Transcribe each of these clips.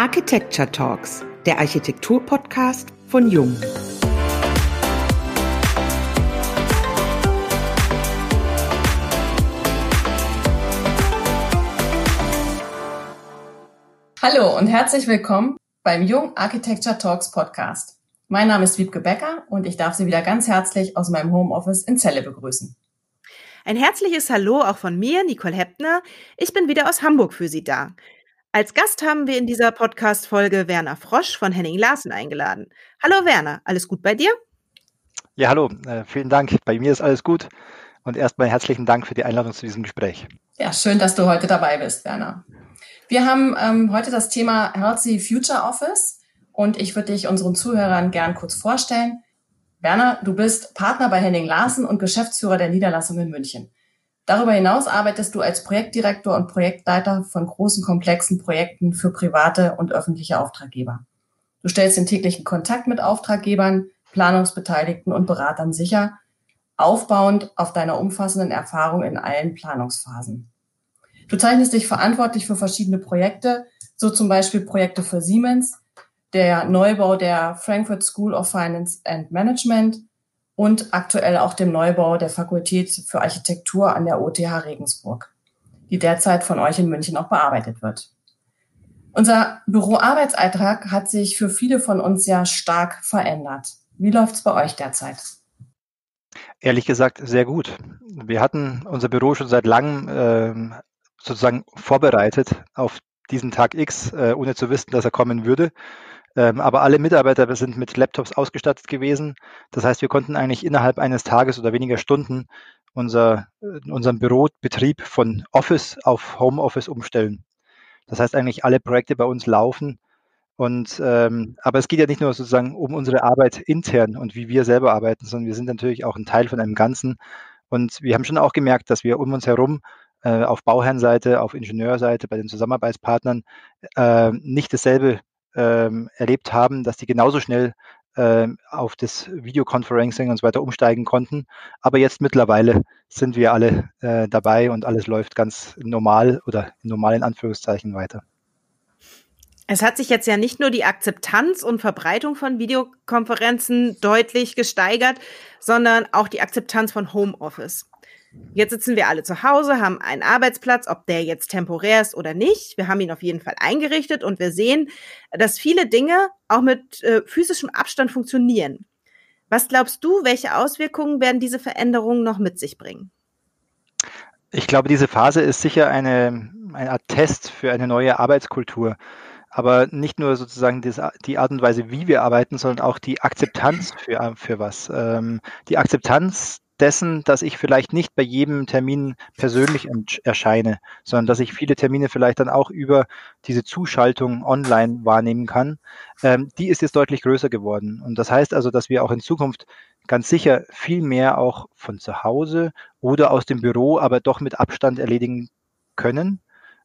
Architecture Talks, der Architektur-Podcast von Jung. Hallo und herzlich willkommen beim Jung Architecture Talks Podcast. Mein Name ist Wiebke Becker und ich darf Sie wieder ganz herzlich aus meinem Homeoffice in Celle begrüßen. Ein herzliches Hallo auch von mir, Nicole Heppner. Ich bin wieder aus Hamburg für Sie da. Als Gast haben wir in dieser Podcast-Folge Werner Frosch von Henning Larsen eingeladen. Hallo Werner, alles gut bei dir? Ja, hallo, äh, vielen Dank. Bei mir ist alles gut. Und erstmal herzlichen Dank für die Einladung zu diesem Gespräch. Ja, schön, dass du heute dabei bist, Werner. Wir haben ähm, heute das Thema Healthy Future Office und ich würde dich unseren Zuhörern gern kurz vorstellen. Werner, du bist Partner bei Henning Larsen und Geschäftsführer der Niederlassung in München. Darüber hinaus arbeitest du als Projektdirektor und Projektleiter von großen, komplexen Projekten für private und öffentliche Auftraggeber. Du stellst den täglichen Kontakt mit Auftraggebern, Planungsbeteiligten und Beratern sicher, aufbauend auf deiner umfassenden Erfahrung in allen Planungsphasen. Du zeichnest dich verantwortlich für verschiedene Projekte, so zum Beispiel Projekte für Siemens, der Neubau der Frankfurt School of Finance and Management und aktuell auch dem Neubau der Fakultät für Architektur an der OTH Regensburg, die derzeit von euch in München auch bearbeitet wird. Unser Büroarbeitsalltag hat sich für viele von uns ja stark verändert. Wie läuft es bei euch derzeit? Ehrlich gesagt, sehr gut. Wir hatten unser Büro schon seit langem äh, sozusagen vorbereitet auf diesen Tag X, äh, ohne zu wissen, dass er kommen würde. Ähm, aber alle Mitarbeiter sind mit Laptops ausgestattet gewesen. Das heißt, wir konnten eigentlich innerhalb eines Tages oder weniger Stunden unser, äh, unseren Bürobetrieb von Office auf Homeoffice umstellen. Das heißt eigentlich, alle Projekte bei uns laufen. Und ähm, aber es geht ja nicht nur sozusagen um unsere Arbeit intern und wie wir selber arbeiten, sondern wir sind natürlich auch ein Teil von einem Ganzen. Und wir haben schon auch gemerkt, dass wir um uns herum äh, auf Bauherrenseite, auf Ingenieurseite, bei den Zusammenarbeitspartnern äh, nicht dasselbe ähm, erlebt haben, dass die genauso schnell ähm, auf das Videoconferencing und so weiter umsteigen konnten. Aber jetzt mittlerweile sind wir alle äh, dabei und alles läuft ganz normal oder in normalen Anführungszeichen weiter. Es hat sich jetzt ja nicht nur die Akzeptanz und Verbreitung von Videokonferenzen deutlich gesteigert, sondern auch die Akzeptanz von Homeoffice. Jetzt sitzen wir alle zu Hause, haben einen Arbeitsplatz, ob der jetzt temporär ist oder nicht. Wir haben ihn auf jeden Fall eingerichtet und wir sehen, dass viele Dinge auch mit äh, physischem Abstand funktionieren. Was glaubst du, welche Auswirkungen werden diese Veränderungen noch mit sich bringen? Ich glaube, diese Phase ist sicher eine, Art Test für eine neue Arbeitskultur. Aber nicht nur sozusagen die Art und Weise, wie wir arbeiten, sondern auch die Akzeptanz für, für was. Ähm, die Akzeptanz dessen, dass ich vielleicht nicht bei jedem Termin persönlich erscheine, sondern dass ich viele Termine vielleicht dann auch über diese Zuschaltung online wahrnehmen kann, ähm, die ist jetzt deutlich größer geworden. Und das heißt also, dass wir auch in Zukunft ganz sicher viel mehr auch von zu Hause oder aus dem Büro, aber doch mit Abstand erledigen können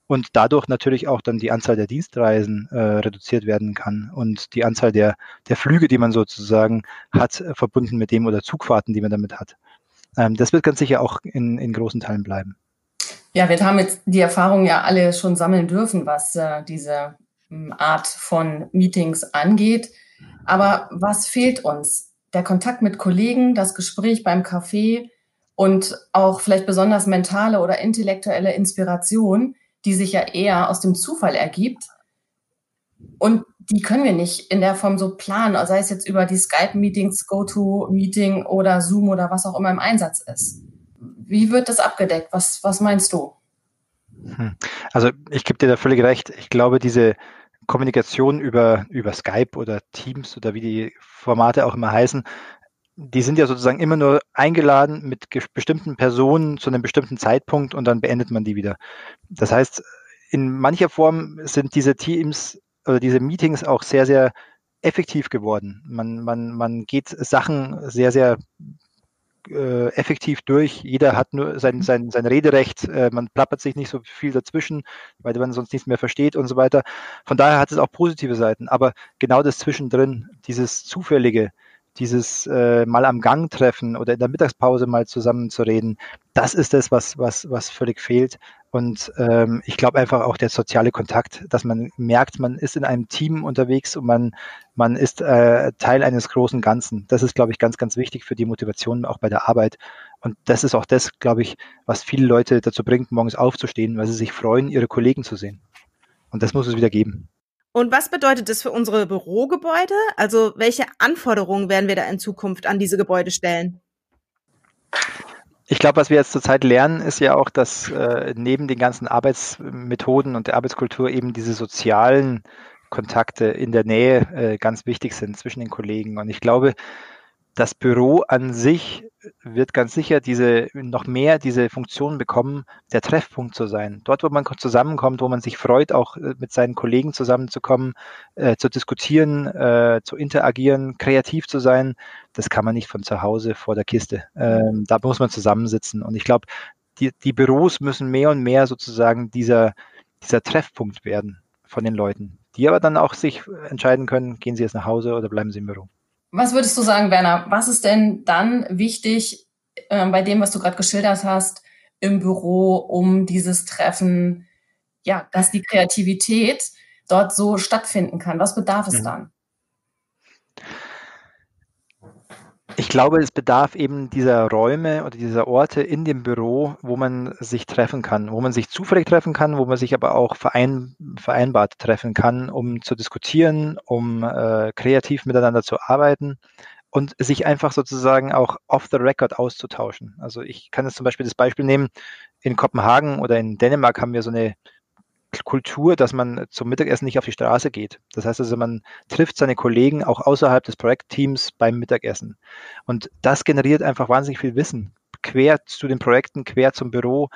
und dadurch natürlich auch dann die Anzahl der Dienstreisen äh, reduziert werden kann und die Anzahl der, der Flüge, die man sozusagen hat, äh, verbunden mit dem oder Zugfahrten, die man damit hat. Ähm, das wird ganz sicher auch in, in großen Teilen bleiben. Ja, wir haben jetzt die Erfahrung ja alle schon sammeln dürfen, was äh, diese hm, Art von Meetings angeht. Aber was fehlt uns? Der Kontakt mit Kollegen, das Gespräch beim Café und auch vielleicht besonders mentale oder intellektuelle Inspiration, die sich ja eher aus dem Zufall ergibt. Und die können wir nicht in der Form so planen, sei es jetzt über die Skype-Meetings, GoTo-Meeting oder Zoom oder was auch immer im Einsatz ist. Wie wird das abgedeckt? Was, was meinst du? Hm. Also ich gebe dir da völlig recht. Ich glaube, diese Kommunikation über, über Skype oder Teams oder wie die Formate auch immer heißen, die sind ja sozusagen immer nur eingeladen mit bestimmten Personen zu einem bestimmten Zeitpunkt und dann beendet man die wieder. Das heißt, in mancher Form sind diese Teams oder diese Meetings auch sehr, sehr effektiv geworden. Man, man, man geht Sachen sehr, sehr äh, effektiv durch. Jeder hat nur sein, sein, sein Rederecht. Äh, man plappert sich nicht so viel dazwischen, weil man sonst nichts mehr versteht und so weiter. Von daher hat es auch positive Seiten. Aber genau das Zwischendrin, dieses Zufällige, dieses äh, mal am Gang treffen oder in der Mittagspause mal zusammen zu reden, das ist das, was, was, was völlig fehlt. Und ähm, ich glaube einfach auch der soziale Kontakt, dass man merkt, man ist in einem Team unterwegs und man, man ist äh, Teil eines großen Ganzen. Das ist, glaube ich, ganz, ganz wichtig für die Motivation auch bei der Arbeit. Und das ist auch das, glaube ich, was viele Leute dazu bringt, morgens aufzustehen, weil sie sich freuen, ihre Kollegen zu sehen. Und das muss es wieder geben. Und was bedeutet das für unsere Bürogebäude? Also welche Anforderungen werden wir da in Zukunft an diese Gebäude stellen? Ich glaube, was wir jetzt zurzeit lernen, ist ja auch, dass äh, neben den ganzen Arbeitsmethoden und der Arbeitskultur eben diese sozialen Kontakte in der Nähe äh, ganz wichtig sind zwischen den Kollegen. Und ich glaube, das Büro an sich wird ganz sicher diese noch mehr diese Funktion bekommen, der Treffpunkt zu sein. Dort, wo man zusammenkommt, wo man sich freut, auch äh, mit seinen Kollegen zusammenzukommen, äh, zu diskutieren, äh, zu interagieren, kreativ zu sein, das kann man nicht von zu Hause vor der Kiste. Ähm, da muss man zusammensitzen. Und ich glaube, die, die Büros müssen mehr und mehr sozusagen dieser, dieser Treffpunkt werden von den Leuten, die aber dann auch sich entscheiden können, gehen sie jetzt nach Hause oder bleiben sie im Büro. Was würdest du sagen, Werner? Was ist denn dann wichtig äh, bei dem, was du gerade geschildert hast, im Büro, um dieses Treffen, ja, dass die Kreativität dort so stattfinden kann? Was bedarf es mhm. dann? Ich glaube, es bedarf eben dieser Räume oder dieser Orte in dem Büro, wo man sich treffen kann, wo man sich zufällig treffen kann, wo man sich aber auch verein, vereinbart treffen kann, um zu diskutieren, um äh, kreativ miteinander zu arbeiten und sich einfach sozusagen auch off the record auszutauschen. Also ich kann jetzt zum Beispiel das Beispiel nehmen, in Kopenhagen oder in Dänemark haben wir so eine Kultur, dass man zum Mittagessen nicht auf die Straße geht. Das heißt also, man trifft seine Kollegen auch außerhalb des Projektteams beim Mittagessen. Und das generiert einfach wahnsinnig viel Wissen, quer zu den Projekten, quer zum Büro.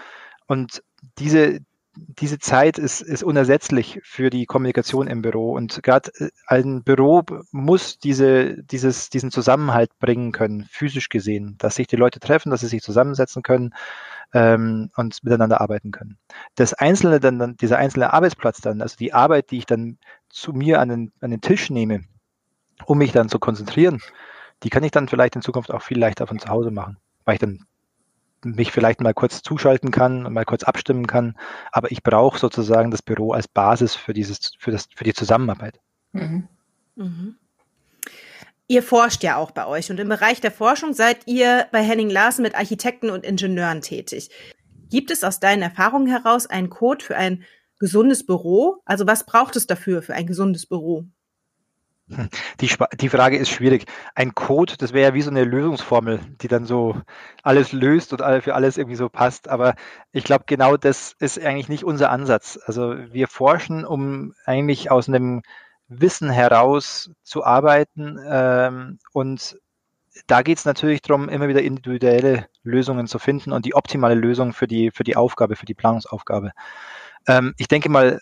Und diese, diese Zeit ist, ist unersetzlich für die Kommunikation im Büro. Und gerade äh, ein Büro muss diese, dieses, diesen Zusammenhalt bringen können, physisch gesehen, dass sich die Leute treffen, dass sie sich zusammensetzen können ähm, und miteinander arbeiten können. Das einzelne dann, dieser einzelne Arbeitsplatz dann, also die Arbeit, die ich dann zu mir an den, an den Tisch nehme, um mich dann zu konzentrieren, die kann ich dann vielleicht in Zukunft auch viel leichter von zu Hause machen, weil ich dann mich vielleicht mal kurz zuschalten kann und mal kurz abstimmen kann. Aber ich brauche sozusagen das Büro als Basis für dieses, für das, für die Zusammenarbeit. Mhm. Mhm. Ihr forscht ja auch bei euch und im Bereich der Forschung seid ihr bei Henning Larsen mit Architekten und Ingenieuren tätig. Gibt es aus deinen Erfahrungen heraus einen Code für ein gesundes Büro? Also was braucht es dafür für ein gesundes Büro? Die, die Frage ist schwierig. Ein Code, das wäre ja wie so eine Lösungsformel, die dann so alles löst und für alles irgendwie so passt. Aber ich glaube, genau das ist eigentlich nicht unser Ansatz. Also wir forschen, um eigentlich aus einem Wissen heraus zu arbeiten. Ähm, und da geht es natürlich darum, immer wieder individuelle Lösungen zu finden und die optimale Lösung für die, für die Aufgabe, für die Planungsaufgabe. Ähm, ich denke mal,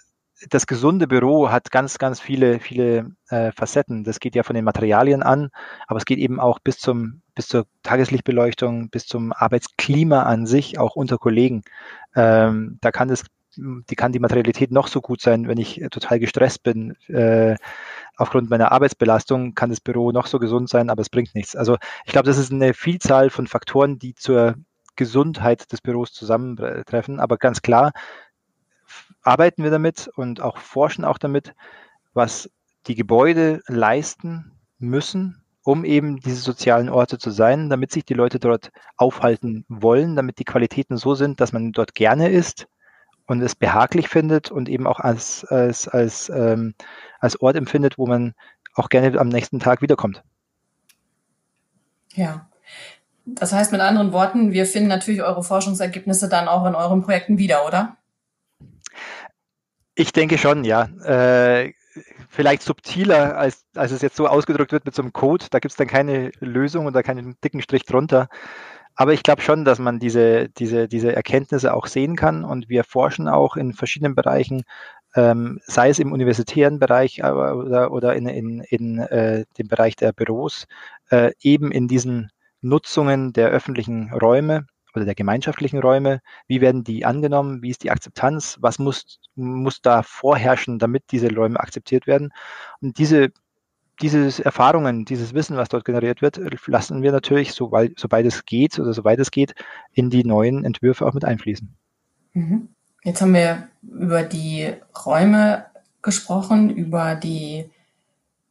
das gesunde Büro hat ganz, ganz viele, viele äh, Facetten. Das geht ja von den Materialien an, aber es geht eben auch bis zum, bis zur Tageslichtbeleuchtung, bis zum Arbeitsklima an sich, auch unter Kollegen. Ähm, da kann das die kann die Materialität noch so gut sein, wenn ich total gestresst bin. Äh, aufgrund meiner Arbeitsbelastung kann das Büro noch so gesund sein, aber es bringt nichts. Also ich glaube, das ist eine Vielzahl von Faktoren, die zur Gesundheit des Büros zusammentreffen. Aber ganz klar arbeiten wir damit und auch forschen auch damit, was die Gebäude leisten müssen, um eben diese sozialen Orte zu sein, damit sich die Leute dort aufhalten wollen, damit die Qualitäten so sind, dass man dort gerne ist, und es behaglich findet und eben auch als, als, als, ähm, als Ort empfindet, wo man auch gerne am nächsten Tag wiederkommt. Ja. Das heißt mit anderen Worten, wir finden natürlich eure Forschungsergebnisse dann auch in euren Projekten wieder, oder? Ich denke schon, ja. Äh, vielleicht subtiler, als, als es jetzt so ausgedrückt wird mit so einem Code. Da gibt es dann keine Lösung oder keinen dicken Strich drunter. Aber ich glaube schon, dass man diese, diese, diese Erkenntnisse auch sehen kann und wir forschen auch in verschiedenen Bereichen, ähm, sei es im universitären Bereich aber, oder, oder in, in, in äh, dem Bereich der Büros, äh, eben in diesen Nutzungen der öffentlichen Räume oder der gemeinschaftlichen Räume. Wie werden die angenommen? Wie ist die Akzeptanz? Was muss, muss da vorherrschen, damit diese Räume akzeptiert werden? Und diese diese Erfahrungen, dieses Wissen, was dort generiert wird, lassen wir natürlich, sobald, sobald es geht oder soweit es geht, in die neuen Entwürfe auch mit einfließen. Mhm. Jetzt haben wir über die Räume gesprochen, über die,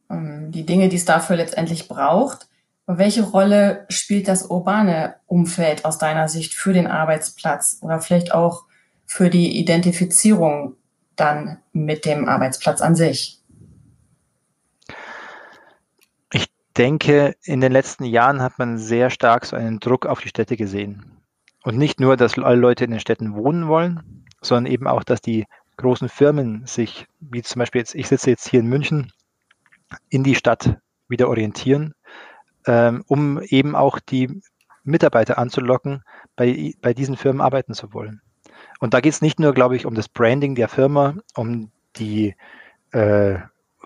ähm, die Dinge, die es dafür letztendlich braucht. Welche Rolle spielt das urbane Umfeld aus deiner Sicht für den Arbeitsplatz oder vielleicht auch für die Identifizierung dann mit dem Arbeitsplatz an sich? Ich denke, in den letzten Jahren hat man sehr stark so einen Druck auf die Städte gesehen. Und nicht nur, dass alle Leute in den Städten wohnen wollen, sondern eben auch, dass die großen Firmen sich, wie zum Beispiel jetzt, ich sitze jetzt hier in München, in die Stadt wieder orientieren, ähm, um eben auch die Mitarbeiter anzulocken, bei, bei diesen Firmen arbeiten zu wollen. Und da geht es nicht nur, glaube ich, um das Branding der Firma, um die äh,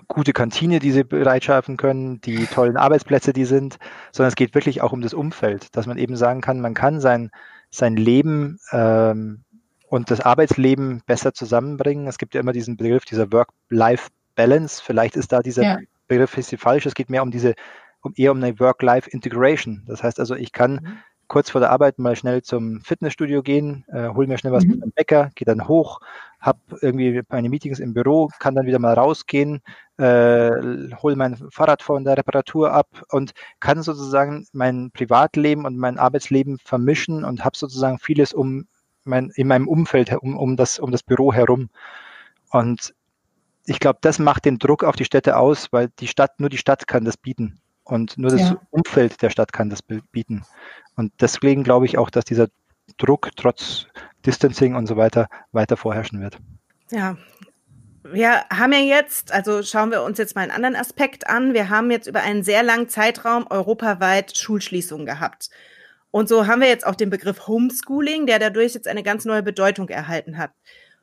gute Kantine, die sie bereitschaffen können, die tollen Arbeitsplätze, die sind, sondern es geht wirklich auch um das Umfeld, dass man eben sagen kann, man kann sein, sein Leben ähm, und das Arbeitsleben besser zusammenbringen. Es gibt ja immer diesen Begriff dieser Work-Life-Balance. Vielleicht ist da dieser ja. Begriff ist falsch. Es geht mehr um diese, um eher um eine Work-Life-Integration. Das heißt also, ich kann mhm kurz vor der Arbeit mal schnell zum Fitnessstudio gehen, äh, hol mir schnell was mhm. beim Bäcker, gehe dann hoch, habe irgendwie meine Meetings im Büro, kann dann wieder mal rausgehen, äh, hol mein Fahrrad von der Reparatur ab und kann sozusagen mein Privatleben und mein Arbeitsleben vermischen und habe sozusagen vieles um mein, in meinem Umfeld um, um, das, um das Büro herum. Und ich glaube, das macht den Druck auf die Städte aus, weil die Stadt, nur die Stadt kann das bieten. Und nur das ja. Umfeld der Stadt kann das bieten. Und deswegen glaube ich auch, dass dieser Druck trotz Distancing und so weiter weiter vorherrschen wird. Ja. Wir haben ja jetzt, also schauen wir uns jetzt mal einen anderen Aspekt an. Wir haben jetzt über einen sehr langen Zeitraum europaweit Schulschließungen gehabt. Und so haben wir jetzt auch den Begriff Homeschooling, der dadurch jetzt eine ganz neue Bedeutung erhalten hat.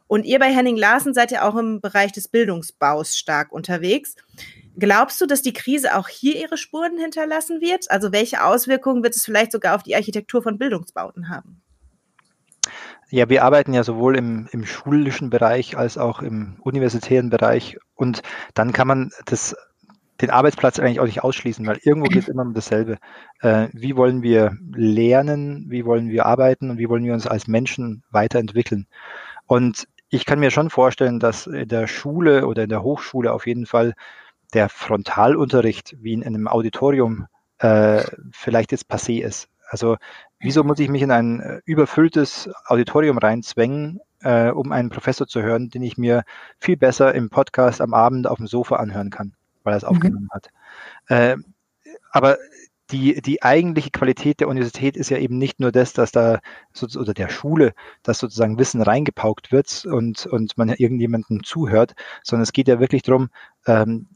Und ihr bei Henning Larsen seid ja auch im Bereich des Bildungsbaus stark unterwegs. Glaubst du, dass die Krise auch hier ihre Spuren hinterlassen wird? Also welche Auswirkungen wird es vielleicht sogar auf die Architektur von Bildungsbauten haben? Ja, wir arbeiten ja sowohl im, im schulischen Bereich als auch im universitären Bereich. Und dann kann man das, den Arbeitsplatz eigentlich auch nicht ausschließen, weil irgendwo geht es immer um dasselbe. Äh, wie wollen wir lernen, wie wollen wir arbeiten und wie wollen wir uns als Menschen weiterentwickeln? Und ich kann mir schon vorstellen, dass in der Schule oder in der Hochschule auf jeden Fall der Frontalunterricht wie in einem Auditorium äh, vielleicht jetzt passé ist. Also wieso muss ich mich in ein äh, überfülltes Auditorium reinzwängen, äh, um einen Professor zu hören, den ich mir viel besser im Podcast am Abend auf dem Sofa anhören kann, weil er es mhm. aufgenommen hat. Äh, aber die, die eigentliche Qualität der Universität ist ja eben nicht nur das, dass da oder der Schule, dass sozusagen Wissen reingepaukt wird und, und man irgendjemandem zuhört, sondern es geht ja wirklich darum, ähm,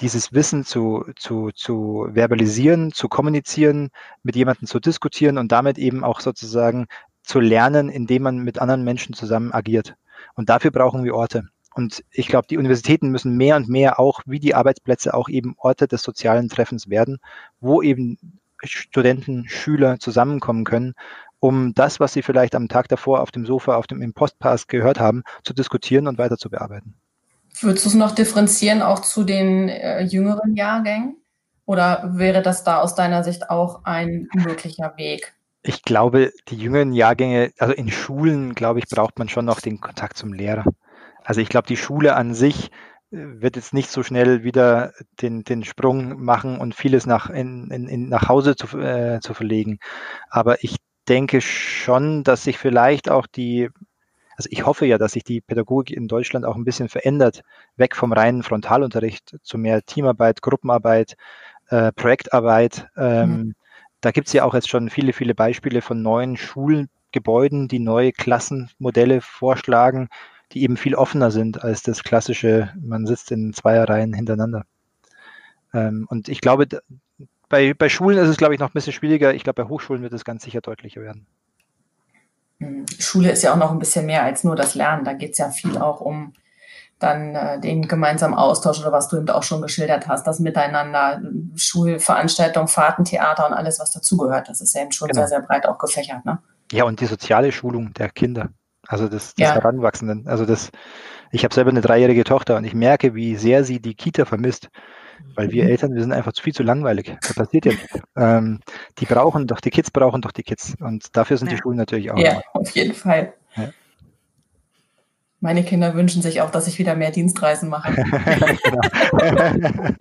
dieses Wissen zu, zu, zu verbalisieren, zu kommunizieren, mit jemandem zu diskutieren und damit eben auch sozusagen zu lernen, indem man mit anderen Menschen zusammen agiert. Und dafür brauchen wir Orte. Und ich glaube, die Universitäten müssen mehr und mehr auch, wie die Arbeitsplätze, auch eben Orte des sozialen Treffens werden, wo eben Studenten, Schüler zusammenkommen können, um das, was sie vielleicht am Tag davor auf dem Sofa, auf dem im Postpass gehört haben, zu diskutieren und weiter zu bearbeiten. Würdest du es noch differenzieren auch zu den äh, jüngeren Jahrgängen? Oder wäre das da aus deiner Sicht auch ein möglicher Weg? Ich glaube, die jüngeren Jahrgänge, also in Schulen, glaube ich, braucht man schon noch den Kontakt zum Lehrer. Also ich glaube, die Schule an sich äh, wird jetzt nicht so schnell wieder den, den Sprung machen und vieles nach, in, in, nach Hause zu, äh, zu verlegen. Aber ich denke schon, dass sich vielleicht auch die also ich hoffe ja, dass sich die Pädagogik in Deutschland auch ein bisschen verändert, weg vom reinen Frontalunterricht zu mehr Teamarbeit, Gruppenarbeit, äh, Projektarbeit. Ähm, mhm. Da gibt es ja auch jetzt schon viele, viele Beispiele von neuen Schulgebäuden, die neue Klassenmodelle vorschlagen, die eben viel offener sind als das klassische, man sitzt in Zweierreihen hintereinander. Ähm, und ich glaube, bei, bei Schulen ist es, glaube ich, noch ein bisschen schwieriger. Ich glaube, bei Hochschulen wird es ganz sicher deutlicher werden. Schule ist ja auch noch ein bisschen mehr als nur das Lernen. Da geht es ja viel auch um dann äh, den gemeinsamen Austausch oder was du eben auch schon geschildert hast, das Miteinander, Schulveranstaltungen, Fahrten, Theater und alles, was dazugehört. Das ist ja eben schon genau. sehr, sehr breit auch gefächert. Ne? Ja, und die soziale Schulung der Kinder, also des, des ja. Heranwachsenden. Also das, ich habe selber eine dreijährige Tochter und ich merke, wie sehr sie die Kita vermisst. Weil wir. Eltern, wir sind einfach viel zu langweilig. Das passiert ja nicht. Ähm, die brauchen doch, die Kids brauchen doch die Kids. Und dafür sind ja. die Schulen natürlich auch. Ja, auf jeden Fall. Ja. Meine Kinder wünschen sich auch, dass ich wieder mehr Dienstreisen mache.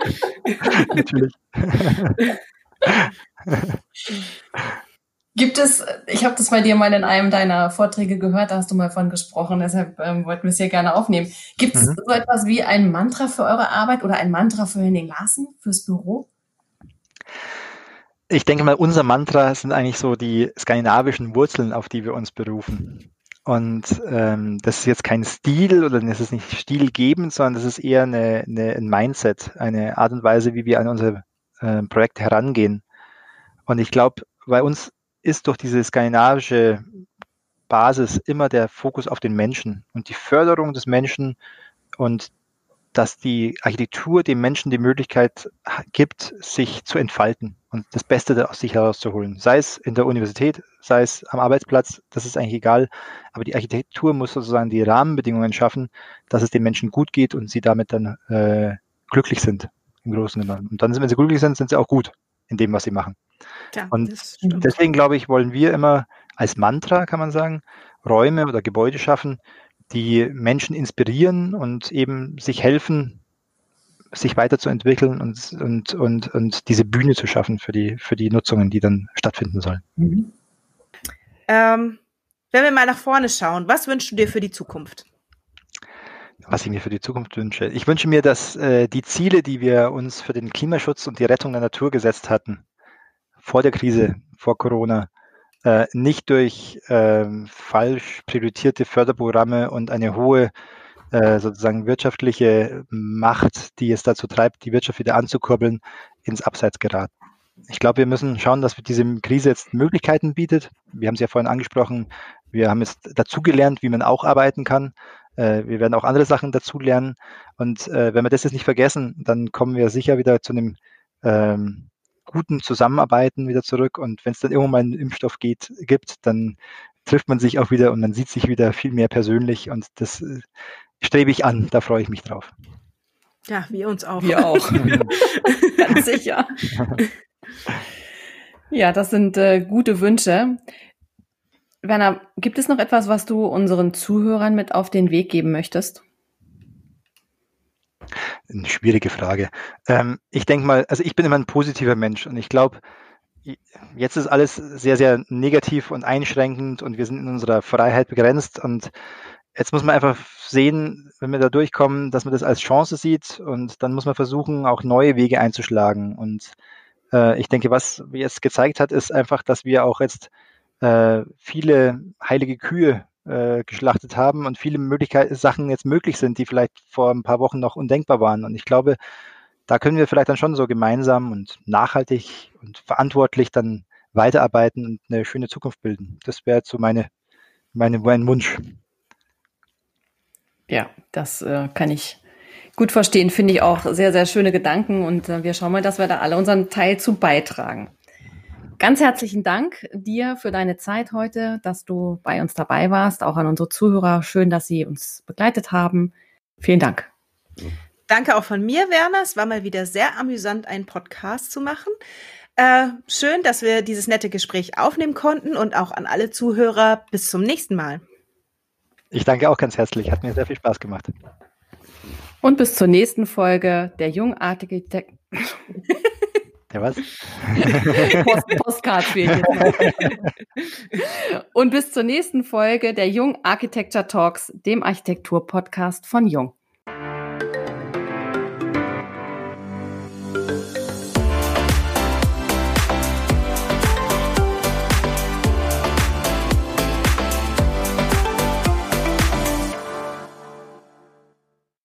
Natürlich. Gibt es, ich habe das bei dir mal in einem deiner Vorträge gehört, da hast du mal von gesprochen, deshalb ähm, wollten wir es hier gerne aufnehmen. Gibt es mhm. so etwas wie ein Mantra für eure Arbeit oder ein Mantra für Henning Larsen, fürs Büro? Ich denke mal, unser Mantra sind eigentlich so die skandinavischen Wurzeln, auf die wir uns berufen. Und ähm, das ist jetzt kein Stil oder das ist nicht stilgebend, sondern das ist eher eine, eine, ein Mindset, eine Art und Weise, wie wir an unser äh, Projekt herangehen. Und ich glaube, bei uns ist durch diese skandinavische Basis immer der Fokus auf den Menschen und die Förderung des Menschen und dass die Architektur dem Menschen die Möglichkeit gibt, sich zu entfalten und das Beste aus sich herauszuholen. Sei es in der Universität, sei es am Arbeitsplatz, das ist eigentlich egal. Aber die Architektur muss sozusagen die Rahmenbedingungen schaffen, dass es den Menschen gut geht und sie damit dann äh, glücklich sind im Großen und Ganzen. Und dann, wenn sie glücklich sind, sind sie auch gut in dem, was sie machen. Ja, und deswegen glaube ich, wollen wir immer als Mantra, kann man sagen, Räume oder Gebäude schaffen, die Menschen inspirieren und eben sich helfen, sich weiterzuentwickeln und, und, und, und diese Bühne zu schaffen für die, für die Nutzungen, die dann stattfinden sollen. Mhm. Ähm, wenn wir mal nach vorne schauen, was wünschst du dir für die Zukunft? Was ich mir für die Zukunft wünsche. Ich wünsche mir, dass äh, die Ziele, die wir uns für den Klimaschutz und die Rettung der Natur gesetzt hatten, vor der Krise, vor Corona, äh, nicht durch äh, falsch priorisierte Förderprogramme und eine hohe äh, sozusagen wirtschaftliche Macht, die es dazu treibt, die Wirtschaft wieder anzukurbeln, ins Abseits geraten. Ich glaube, wir müssen schauen, dass diese Krise jetzt Möglichkeiten bietet. Wir haben es ja vorhin angesprochen. Wir haben jetzt dazugelernt, wie man auch arbeiten kann. Äh, wir werden auch andere Sachen dazulernen. Und äh, wenn wir das jetzt nicht vergessen, dann kommen wir sicher wieder zu einem ähm, guten Zusammenarbeiten wieder zurück. Und wenn es dann irgendwann mal einen Impfstoff geht, gibt, dann trifft man sich auch wieder und man sieht sich wieder viel mehr persönlich. Und das äh, strebe ich an. Da freue ich mich drauf. Ja, wir uns auch. Wir auch. Ganz sicher. Ja, das sind äh, gute Wünsche. Werner, gibt es noch etwas, was du unseren Zuhörern mit auf den Weg geben möchtest? Eine schwierige Frage. Ähm, ich denke mal, also ich bin immer ein positiver Mensch und ich glaube, jetzt ist alles sehr, sehr negativ und einschränkend und wir sind in unserer Freiheit begrenzt und jetzt muss man einfach sehen, wenn wir da durchkommen, dass man das als Chance sieht und dann muss man versuchen, auch neue Wege einzuschlagen. Und äh, ich denke, was jetzt gezeigt hat, ist einfach, dass wir auch jetzt äh, viele heilige Kühe äh, geschlachtet haben und viele Möglichkeiten, Sachen jetzt möglich sind, die vielleicht vor ein paar Wochen noch undenkbar waren. Und ich glaube, da können wir vielleicht dann schon so gemeinsam und nachhaltig und verantwortlich dann weiterarbeiten und eine schöne Zukunft bilden. Das wäre so meine, meine, mein Wunsch. Ja, das äh, kann ich gut verstehen. Finde ich auch sehr, sehr schöne Gedanken und äh, wir schauen mal, dass wir da alle unseren Teil zu beitragen. Ganz herzlichen Dank dir für deine Zeit heute, dass du bei uns dabei warst, auch an unsere Zuhörer. Schön, dass sie uns begleitet haben. Vielen Dank. Danke auch von mir, Werner. Es war mal wieder sehr amüsant, einen Podcast zu machen. Äh, schön, dass wir dieses nette Gespräch aufnehmen konnten und auch an alle Zuhörer. Bis zum nächsten Mal. Ich danke auch ganz herzlich. Hat mir sehr viel Spaß gemacht. Und bis zur nächsten Folge der jungartige Tech. Der was? Post Postcard fehlt Und bis zur nächsten Folge der Jung Architecture Talks, dem Architektur-Podcast von Jung.